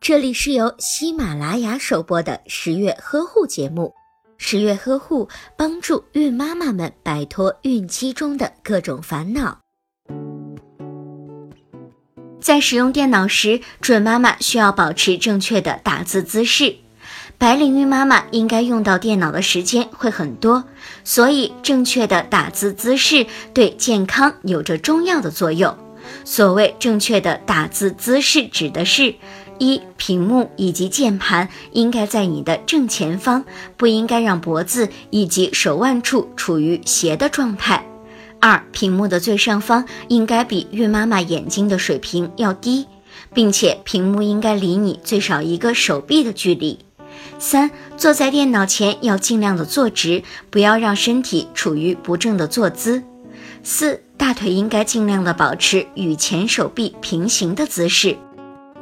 这里是由喜马拉雅首播的十月呵护节目。十月呵护帮助孕妈妈们摆脱孕期中的各种烦恼。在使用电脑时，准妈妈需要保持正确的打字姿势。白领孕妈妈应该用到电脑的时间会很多，所以正确的打字姿势对健康有着重要的作用。所谓正确的打字姿势，指的是：一、屏幕以及键盘应该在你的正前方，不应该让脖子以及手腕处处于斜的状态；二、屏幕的最上方应该比孕妈妈眼睛的水平要低，并且屏幕应该离你最少一个手臂的距离。三，坐在电脑前要尽量的坐直，不要让身体处于不正的坐姿。四，大腿应该尽量的保持与前手臂平行的姿势。